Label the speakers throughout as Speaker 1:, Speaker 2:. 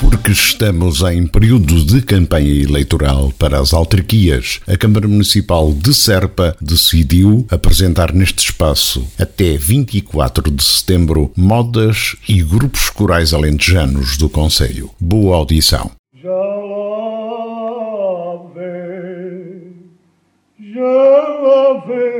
Speaker 1: Porque estamos em período de campanha eleitoral para as autarquias, a Câmara Municipal de Serpa decidiu apresentar neste espaço, até 24 de setembro, modas e grupos corais alentejanos do Conselho. Boa audição.
Speaker 2: Já lá vem, já lá vem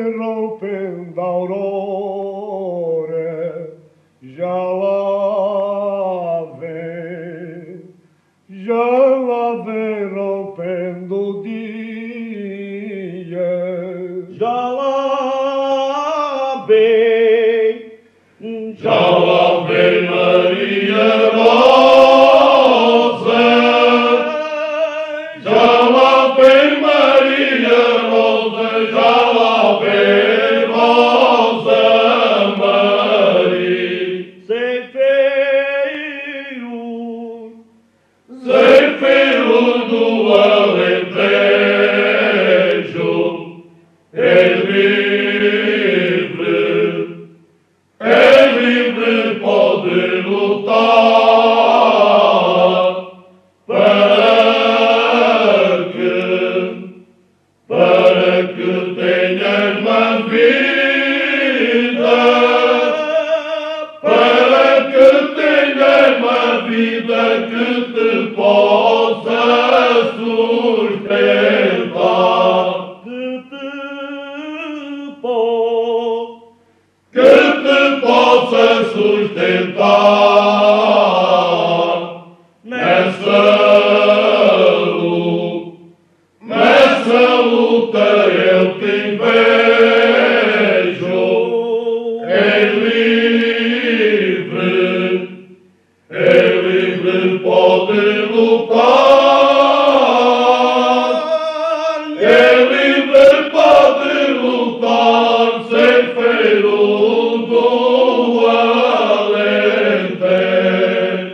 Speaker 2: vem, já lá vem Maria Rosa, já lá vem Maria Rosa, já lá vem Rosa Maria, sem feio do Alentejo, és vida que te possa sustentar, que te possa que te possa sustentar. Nessa luta, nessa luta eu te vejo, és livre,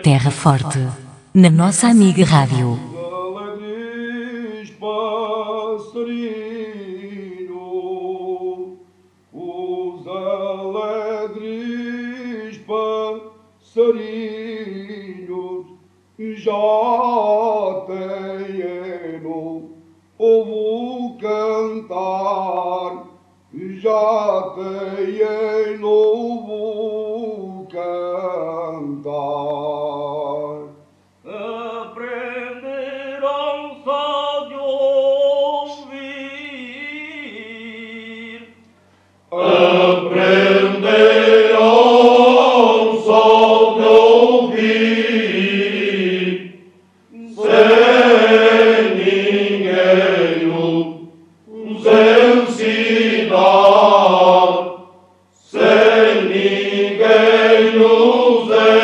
Speaker 3: Terra Forte, na nossa amiga Rádio.
Speaker 2: passarinhos, já têm no cantar, já têm novo cantar.
Speaker 4: They know.